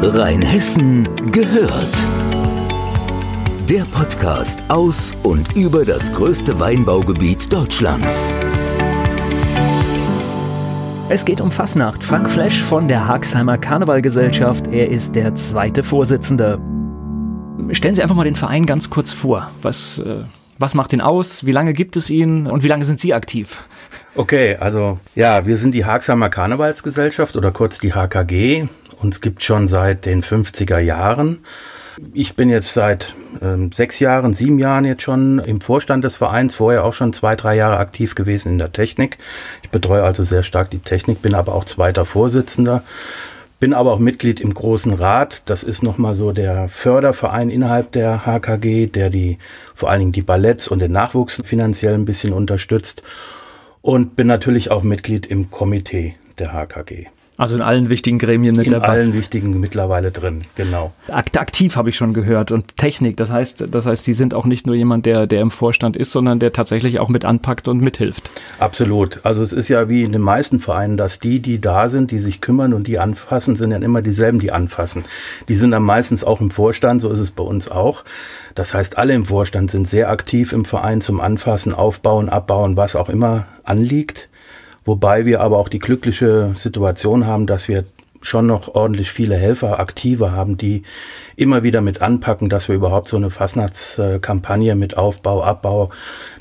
Rheinhessen gehört. Der Podcast aus und über das größte Weinbaugebiet Deutschlands. Es geht um Fasnacht. Frank Flesch von der Hagsheimer Karnevalgesellschaft. Er ist der zweite Vorsitzende. Stellen Sie einfach mal den Verein ganz kurz vor. Was, äh, was macht ihn aus? Wie lange gibt es ihn? Und wie lange sind Sie aktiv? Okay, also ja, wir sind die Hagsheimer Karnevalsgesellschaft oder kurz die HKG. Uns gibt schon seit den 50er Jahren. Ich bin jetzt seit ähm, sechs Jahren, sieben Jahren jetzt schon im Vorstand des Vereins, vorher auch schon zwei, drei Jahre aktiv gewesen in der Technik. Ich betreue also sehr stark die Technik, bin aber auch zweiter Vorsitzender. Bin aber auch Mitglied im Großen Rat. Das ist nochmal so der Förderverein innerhalb der HKG, der die, vor allen Dingen die Balletts und den Nachwuchs finanziell ein bisschen unterstützt. Und bin natürlich auch Mitglied im Komitee der HKG. Also in allen wichtigen Gremien mit in dabei. In allen wichtigen mittlerweile drin, genau. Aktiv habe ich schon gehört und Technik. Das heißt, das heißt, die sind auch nicht nur jemand, der, der im Vorstand ist, sondern der tatsächlich auch mit anpackt und mithilft. Absolut. Also es ist ja wie in den meisten Vereinen, dass die, die da sind, die sich kümmern und die anfassen, sind ja immer dieselben, die anfassen. Die sind dann meistens auch im Vorstand, so ist es bei uns auch. Das heißt, alle im Vorstand sind sehr aktiv im Verein zum Anfassen, Aufbauen, Abbauen, was auch immer anliegt. Wobei wir aber auch die glückliche Situation haben, dass wir schon noch ordentlich viele Helfer, Aktive haben, die immer wieder mit anpacken, dass wir überhaupt so eine Fastnachtskampagne mit Aufbau, Abbau,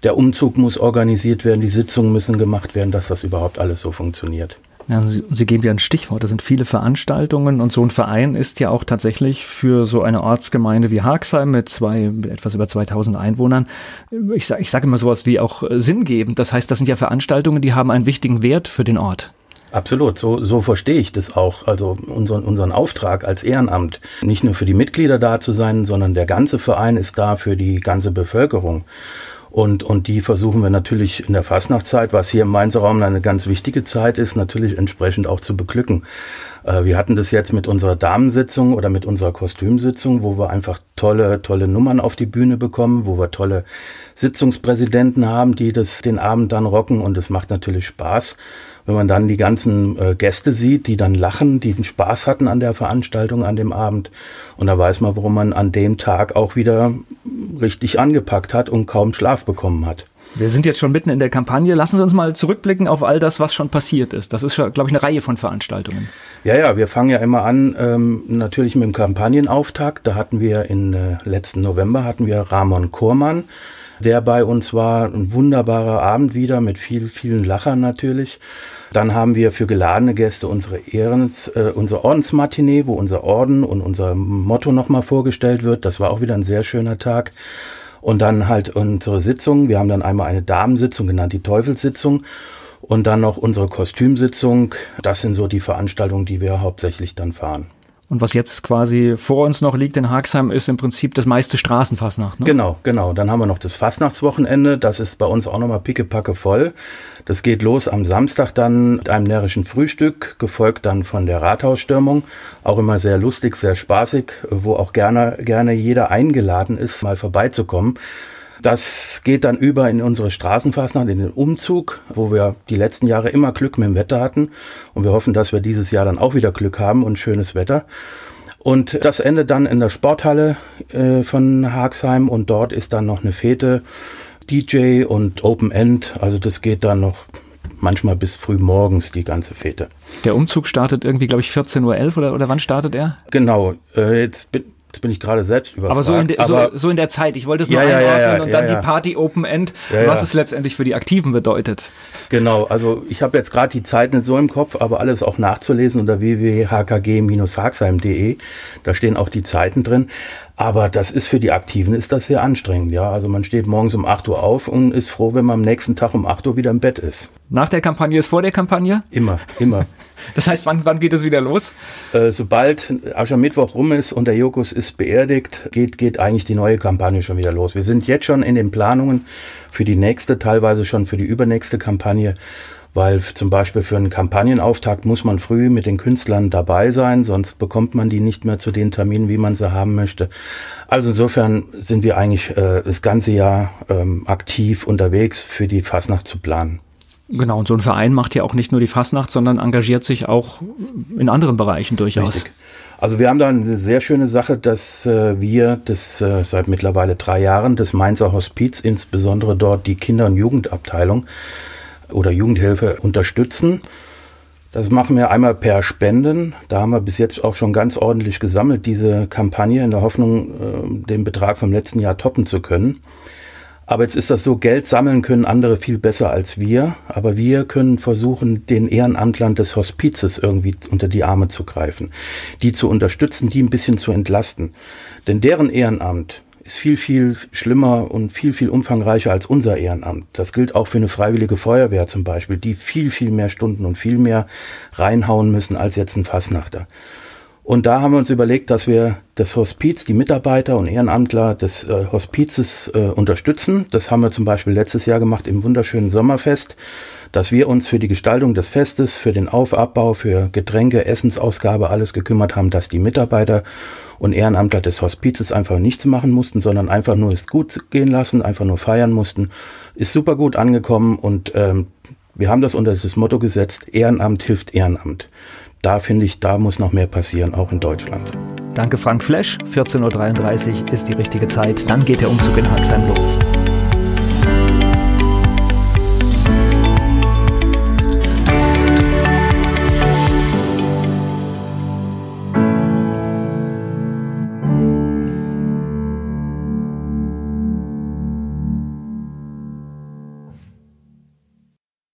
der Umzug muss organisiert werden, die Sitzungen müssen gemacht werden, dass das überhaupt alles so funktioniert. Ja, Sie, Sie, geben ja ein Stichwort, das sind viele Veranstaltungen und so ein Verein ist ja auch tatsächlich für so eine Ortsgemeinde wie Hagsheim mit zwei, mit etwas über 2000 Einwohnern, ich sage ich sag immer sowas wie auch sinngebend. Das heißt, das sind ja Veranstaltungen, die haben einen wichtigen Wert für den Ort. Absolut, so, so verstehe ich das auch. Also unseren, unseren Auftrag als Ehrenamt, nicht nur für die Mitglieder da zu sein, sondern der ganze Verein ist da für die ganze Bevölkerung. Und, und die versuchen wir natürlich in der Fastnachtzeit, was hier im Mainzer Raum eine ganz wichtige Zeit ist, natürlich entsprechend auch zu beglücken. Äh, wir hatten das jetzt mit unserer Damensitzung oder mit unserer Kostümsitzung, wo wir einfach tolle, tolle Nummern auf die Bühne bekommen, wo wir tolle Sitzungspräsidenten haben, die das den Abend dann rocken und es macht natürlich Spaß wenn man dann die ganzen äh, Gäste sieht, die dann lachen, die den Spaß hatten an der Veranstaltung an dem Abend. Und da weiß man, warum man an dem Tag auch wieder richtig angepackt hat und kaum Schlaf bekommen hat. Wir sind jetzt schon mitten in der Kampagne. Lassen Sie uns mal zurückblicken auf all das, was schon passiert ist. Das ist, glaube ich, eine Reihe von Veranstaltungen. Ja, ja, wir fangen ja immer an, ähm, natürlich mit dem Kampagnenauftakt. Da hatten wir im äh, letzten November hatten wir Ramon Kormann der bei uns war. Ein wunderbarer Abend wieder mit viel, vielen Lachern natürlich. Dann haben wir für geladene Gäste unsere Ehrens, äh, unsere Ordensmatinee, wo unser Orden und unser Motto nochmal vorgestellt wird. Das war auch wieder ein sehr schöner Tag. Und dann halt unsere Sitzung. Wir haben dann einmal eine Damensitzung genannt, die Teufelssitzung. Und dann noch unsere Kostümsitzung. Das sind so die Veranstaltungen, die wir hauptsächlich dann fahren. Und was jetzt quasi vor uns noch liegt in Haxheim, ist im Prinzip das meiste Straßenfastnacht. Ne? Genau, genau. Dann haben wir noch das Fastnachtswochenende. Das ist bei uns auch nochmal pickepacke voll. Das geht los am Samstag dann mit einem närrischen Frühstück, gefolgt dann von der Rathausstürmung. Auch immer sehr lustig, sehr spaßig, wo auch gerne, gerne jeder eingeladen ist, mal vorbeizukommen. Das geht dann über in unsere Straßenfastnacht, in den Umzug, wo wir die letzten Jahre immer Glück mit dem Wetter hatten. Und wir hoffen, dass wir dieses Jahr dann auch wieder Glück haben und schönes Wetter. Und das endet dann in der Sporthalle äh, von Hagsheim und dort ist dann noch eine Fete, DJ und Open End. Also das geht dann noch manchmal bis früh morgens die ganze Fete. Der Umzug startet irgendwie, glaube ich, 14.11 Uhr oder, oder wann startet er? Genau, äh, jetzt bin, Jetzt bin ich gerade selbst überfragt. Aber, so in, de, aber so, so, in der Zeit. Ich wollte es nur ja, einordnen ja, ja, und dann die Party Open End, was es letztendlich für die Aktiven bedeutet. Genau, also ich habe jetzt gerade die Zeit nicht so im Kopf, aber alles auch nachzulesen unter www.hkg-hagsheim.de. Da stehen auch die Zeiten drin. Aber das ist für die Aktiven ist das sehr anstrengend, ja. Also man steht morgens um 8 Uhr auf und ist froh, wenn man am nächsten Tag um 8 Uhr wieder im Bett ist. Nach der Kampagne ist vor der Kampagne? Immer, immer. das heißt, wann, wann geht es wieder los? Äh, sobald Aschermittwoch rum ist und der Jokus ist beerdigt, geht, geht eigentlich die neue Kampagne schon wieder los. Wir sind jetzt schon in den Planungen für die nächste, teilweise schon für die übernächste Kampagne weil zum Beispiel für einen Kampagnenauftakt muss man früh mit den Künstlern dabei sein, sonst bekommt man die nicht mehr zu den Terminen, wie man sie haben möchte. Also insofern sind wir eigentlich äh, das ganze Jahr ähm, aktiv unterwegs, für die Fasnacht zu planen. Genau, und so ein Verein macht ja auch nicht nur die Fasnacht, sondern engagiert sich auch in anderen Bereichen durchaus. Richtig. Also wir haben da eine sehr schöne Sache, dass äh, wir das äh, seit mittlerweile drei Jahren das Mainzer Hospiz, insbesondere dort die Kinder- und Jugendabteilung oder Jugendhilfe unterstützen. Das machen wir einmal per Spenden. Da haben wir bis jetzt auch schon ganz ordentlich gesammelt, diese Kampagne, in der Hoffnung, äh, den Betrag vom letzten Jahr toppen zu können. Aber jetzt ist das so, Geld sammeln können andere viel besser als wir. Aber wir können versuchen, den Ehrenamtlern des Hospizes irgendwie unter die Arme zu greifen, die zu unterstützen, die ein bisschen zu entlasten. Denn deren Ehrenamt ist viel, viel schlimmer und viel, viel umfangreicher als unser Ehrenamt. Das gilt auch für eine freiwillige Feuerwehr zum Beispiel, die viel, viel mehr Stunden und viel mehr reinhauen müssen als jetzt ein Fassnachter. Und da haben wir uns überlegt, dass wir das Hospiz, die Mitarbeiter und Ehrenamtler des äh, Hospizes äh, unterstützen. Das haben wir zum Beispiel letztes Jahr gemacht im wunderschönen Sommerfest, dass wir uns für die Gestaltung des Festes, für den Aufabbau, für Getränke, Essensausgabe, alles gekümmert haben, dass die Mitarbeiter und Ehrenamtler des Hospizes einfach nichts machen mussten, sondern einfach nur es gut gehen lassen, einfach nur feiern mussten. Ist super gut angekommen und ähm, wir haben das unter das Motto gesetzt, Ehrenamt hilft Ehrenamt da finde ich, da muss noch mehr passieren, auch in Deutschland. Danke Frank Flesch. 14.33 Uhr ist die richtige Zeit. Dann geht der Umzug in Haxheim los.